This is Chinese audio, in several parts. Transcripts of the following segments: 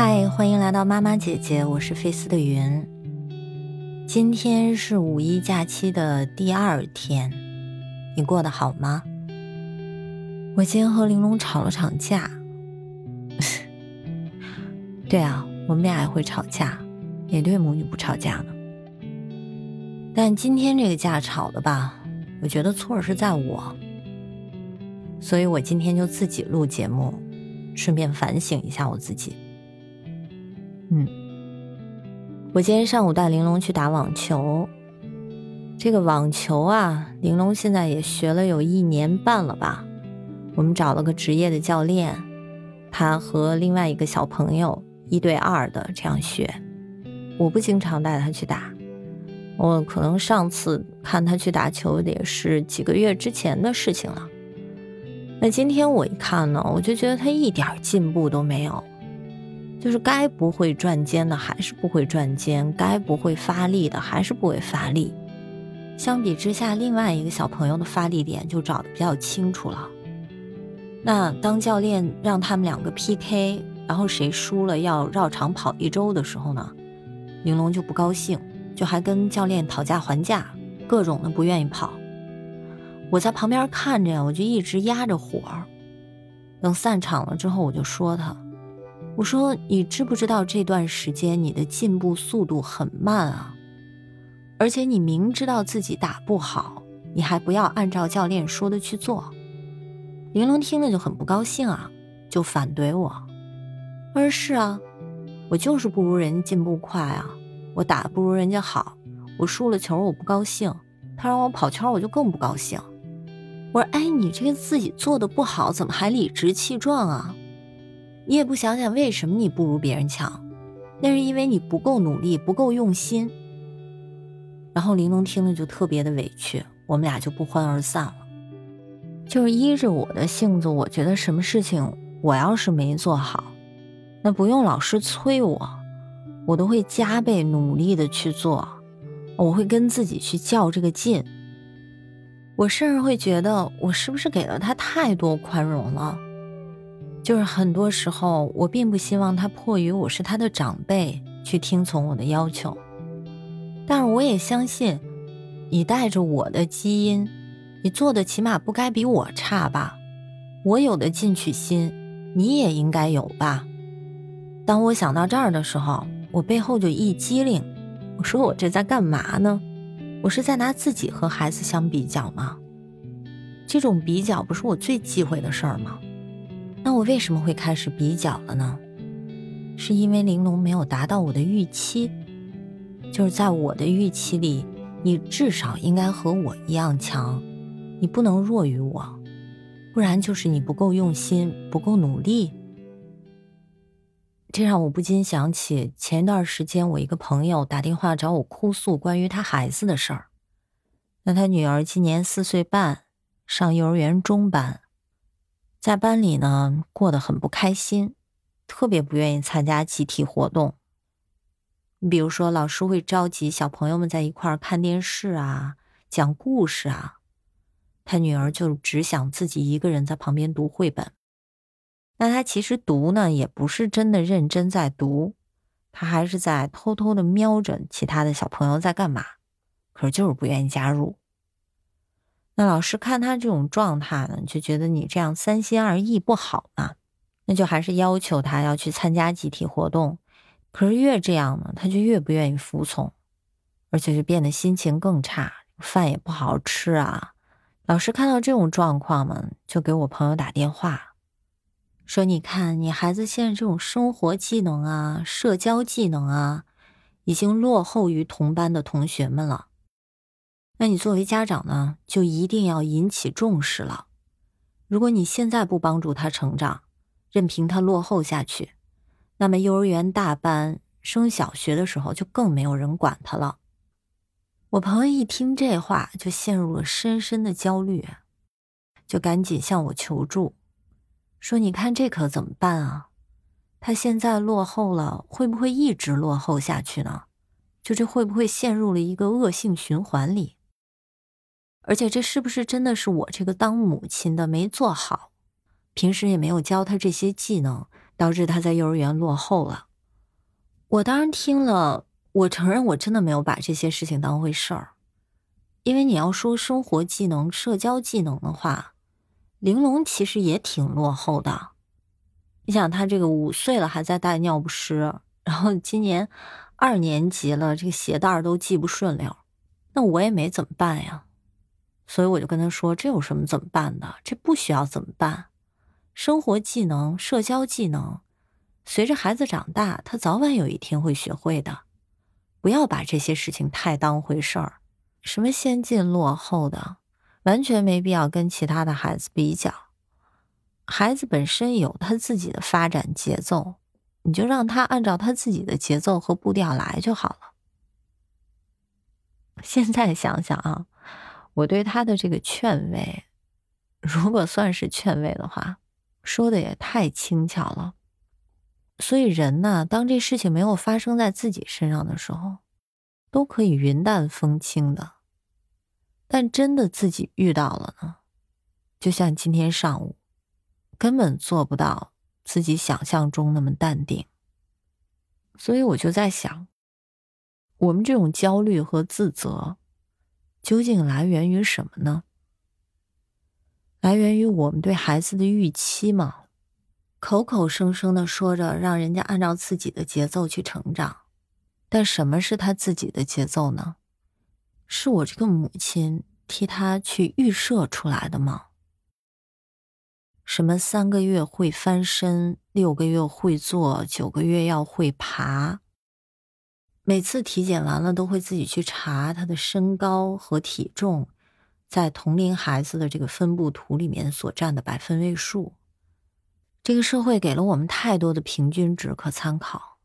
嗨，欢迎来到妈妈姐姐，我是费斯的云。今天是五一假期的第二天，你过得好吗？我今天和玲珑吵了场架。对啊，我们俩也会吵架，哪对母女不吵架呢？但今天这个架吵的吧，我觉得错是在我，所以我今天就自己录节目，顺便反省一下我自己。嗯，我今天上午带玲珑去打网球，这个网球啊，玲珑现在也学了有一年半了吧。我们找了个职业的教练，他和另外一个小朋友一对二的这样学。我不经常带他去打。我可能上次看他去打球也是几个月之前的事情了。那今天我一看呢，我就觉得他一点进步都没有，就是该不会转肩的还是不会转肩，该不会发力的还是不会发力。相比之下，另外一个小朋友的发力点就找的比较清楚了。那当教练让他们两个 PK，然后谁输了要绕场跑一周的时候呢，玲珑就不高兴。就还跟教练讨价还价，各种的不愿意跑。我在旁边看着呀，我就一直压着火。等散场了之后，我就说他：“我说你知不知道这段时间你的进步速度很慢啊？而且你明知道自己打不好，你还不要按照教练说的去做。”玲珑听了就很不高兴啊，就反怼我：“而是啊，我就是不如人家进步快啊。”我打的不如人家好，我输了球我不高兴，他让我跑圈我就更不高兴。我说：“哎，你这个自己做的不好，怎么还理直气壮啊？你也不想想为什么你不如别人强？那是因为你不够努力，不够用心。”然后玲珑听了就特别的委屈，我们俩就不欢而散了。就是依着我的性子，我觉得什么事情我要是没做好，那不用老师催我。我都会加倍努力的去做，我会跟自己去较这个劲。我甚至会觉得，我是不是给了他太多宽容了？就是很多时候，我并不希望他迫于我是他的长辈去听从我的要求，但是我也相信，你带着我的基因，你做的起码不该比我差吧？我有的进取心，你也应该有吧？当我想到这儿的时候。我背后就一激灵，我说我这在干嘛呢？我是在拿自己和孩子相比较吗？这种比较不是我最忌讳的事儿吗？那我为什么会开始比较了呢？是因为玲珑没有达到我的预期，就是在我的预期里，你至少应该和我一样强，你不能弱于我，不然就是你不够用心，不够努力。这让我不禁想起前一段时间，我一个朋友打电话找我哭诉关于他孩子的事儿。那他女儿今年四岁半，上幼儿园中班，在班里呢过得很不开心，特别不愿意参加集体活动。比如说，老师会召集小朋友们在一块儿看电视啊，讲故事啊，他女儿就只想自己一个人在旁边读绘本。那他其实读呢，也不是真的认真在读，他还是在偷偷的瞄着其他的小朋友在干嘛，可是就是不愿意加入。那老师看他这种状态呢，就觉得你这样三心二意不好嘛，那就还是要求他要去参加集体活动。可是越这样呢，他就越不愿意服从，而且就变得心情更差，饭也不好好吃啊。老师看到这种状况嘛，就给我朋友打电话。说，你看，你孩子现在这种生活技能啊、社交技能啊，已经落后于同班的同学们了。那你作为家长呢，就一定要引起重视了。如果你现在不帮助他成长，任凭他落后下去，那么幼儿园大班升小学的时候，就更没有人管他了。我朋友一听这话，就陷入了深深的焦虑，就赶紧向我求助。说：“你看这可怎么办啊？他现在落后了，会不会一直落后下去呢？就这会不会陷入了一个恶性循环里？而且这是不是真的是我这个当母亲的没做好，平时也没有教他这些技能，导致他在幼儿园落后了？我当然听了，我承认我真的没有把这些事情当回事儿。因为你要说生活技能、社交技能的话，玲珑其实也挺落后的。你想，他这个五岁了还在带尿不湿，然后今年二年级了，这个鞋带都系不顺溜，那我也没怎么办呀。所以我就跟他说：“这有什么怎么办的？这不需要怎么办。生活技能、社交技能，随着孩子长大，他早晚有一天会学会的。不要把这些事情太当回事儿。”什么先进落后的，完全没必要跟其他的孩子比较。孩子本身有他自己的发展节奏，你就让他按照他自己的节奏和步调来就好了。现在想想啊，我对他的这个劝慰，如果算是劝慰的话，说的也太轻巧了。所以人呢，当这事情没有发生在自己身上的时候。都可以云淡风轻的，但真的自己遇到了呢？就像今天上午，根本做不到自己想象中那么淡定。所以我就在想，我们这种焦虑和自责，究竟来源于什么呢？来源于我们对孩子的预期吗？口口声声的说着让人家按照自己的节奏去成长。但什么是他自己的节奏呢？是我这个母亲替他去预设出来的吗？什么三个月会翻身，六个月会坐，九个月要会爬？每次体检完了都会自己去查他的身高和体重，在同龄孩子的这个分布图里面所占的百分位数。这个社会给了我们太多的平均值可参考。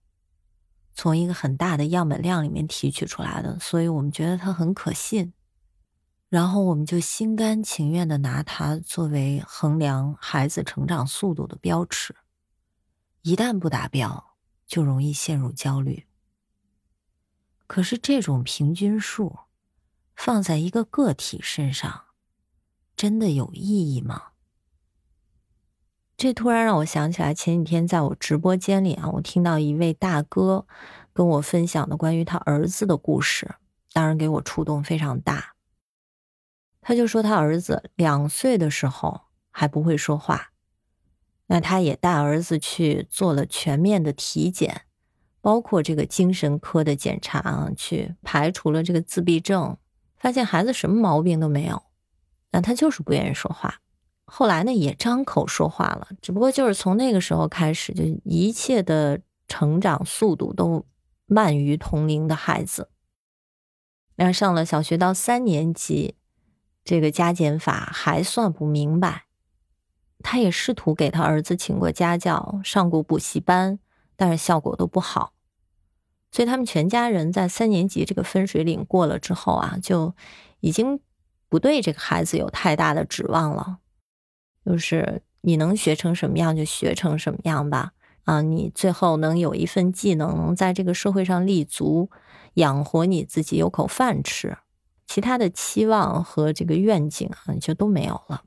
从一个很大的样本量里面提取出来的，所以我们觉得它很可信，然后我们就心甘情愿的拿它作为衡量孩子成长速度的标尺，一旦不达标，就容易陷入焦虑。可是这种平均数放在一个个体身上，真的有意义吗？这突然让我想起来，前几天在我直播间里啊，我听到一位大哥跟我分享的关于他儿子的故事，当然给我触动非常大。他就说他儿子两岁的时候还不会说话，那他也带儿子去做了全面的体检，包括这个精神科的检查啊，去排除了这个自闭症，发现孩子什么毛病都没有，那他就是不愿意说话。后来呢，也张口说话了，只不过就是从那个时候开始，就一切的成长速度都慢于同龄的孩子。那上了小学到三年级，这个加减法还算不明白。他也试图给他儿子请过家教，上过补习班，但是效果都不好。所以他们全家人在三年级这个分水岭过了之后啊，就已经不对这个孩子有太大的指望了。就是你能学成什么样就学成什么样吧，啊，你最后能有一份技能，能在这个社会上立足，养活你自己，有口饭吃，其他的期望和这个愿景啊，就都没有了。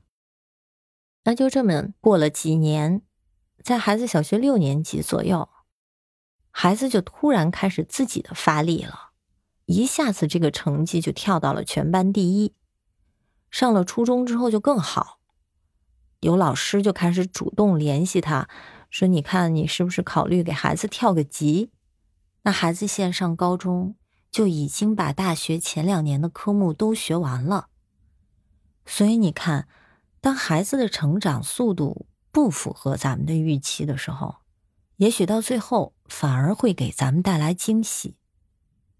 那就这么过了几年，在孩子小学六年级左右，孩子就突然开始自己的发力了，一下子这个成绩就跳到了全班第一，上了初中之后就更好。有老师就开始主动联系他，说：“你看，你是不是考虑给孩子跳个级？那孩子现上高中就已经把大学前两年的科目都学完了。所以你看，当孩子的成长速度不符合咱们的预期的时候，也许到最后反而会给咱们带来惊喜。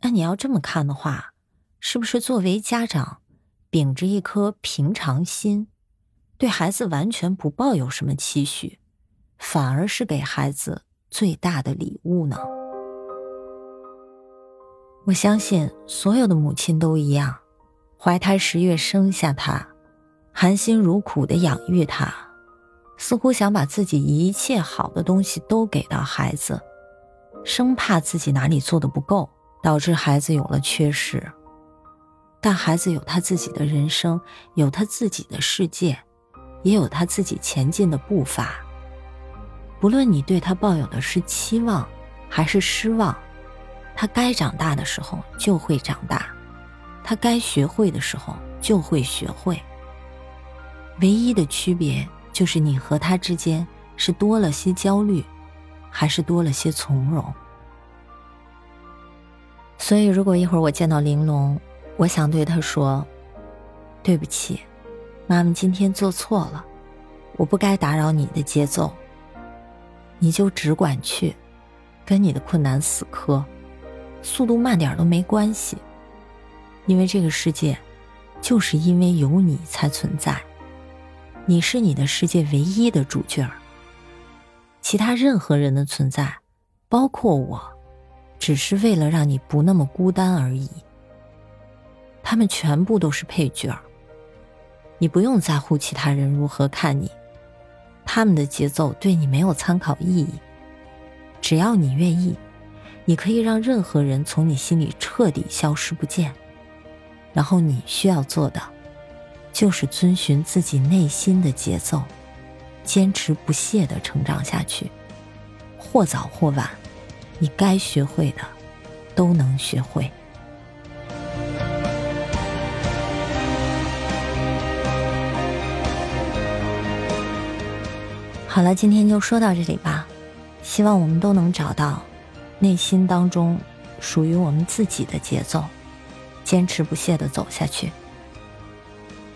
那你要这么看的话，是不是作为家长，秉着一颗平常心？”对孩子完全不抱有什么期许，反而是给孩子最大的礼物呢。我相信所有的母亲都一样，怀胎十月生下他，含辛茹苦的养育他，似乎想把自己一切好的东西都给到孩子，生怕自己哪里做的不够，导致孩子有了缺失。但孩子有他自己的人生，有他自己的世界。也有他自己前进的步伐。不论你对他抱有的是期望，还是失望，他该长大的时候就会长大，他该学会的时候就会学会。唯一的区别就是你和他之间是多了些焦虑，还是多了些从容。所以，如果一会儿我见到玲珑，我想对他说：“对不起，妈妈今天做错了，我不该打扰你的节奏。你就只管去，跟你的困难死磕。”速度慢点都没关系，因为这个世界，就是因为有你才存在。你是你的世界唯一的主角其他任何人的存在，包括我，只是为了让你不那么孤单而已。他们全部都是配角你不用在乎其他人如何看你，他们的节奏对你没有参考意义。只要你愿意。你可以让任何人从你心里彻底消失不见，然后你需要做的，就是遵循自己内心的节奏，坚持不懈的成长下去。或早或晚，你该学会的，都能学会。好了，今天就说到这里吧，希望我们都能找到。内心当中属于我们自己的节奏，坚持不懈的走下去。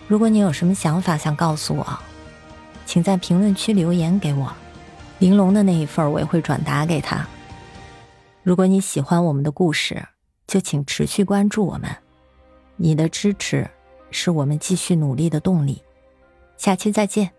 如果你有什么想法想告诉我，请在评论区留言给我，玲珑的那一份我也会转达给他。如果你喜欢我们的故事，就请持续关注我们，你的支持是我们继续努力的动力。下期再见。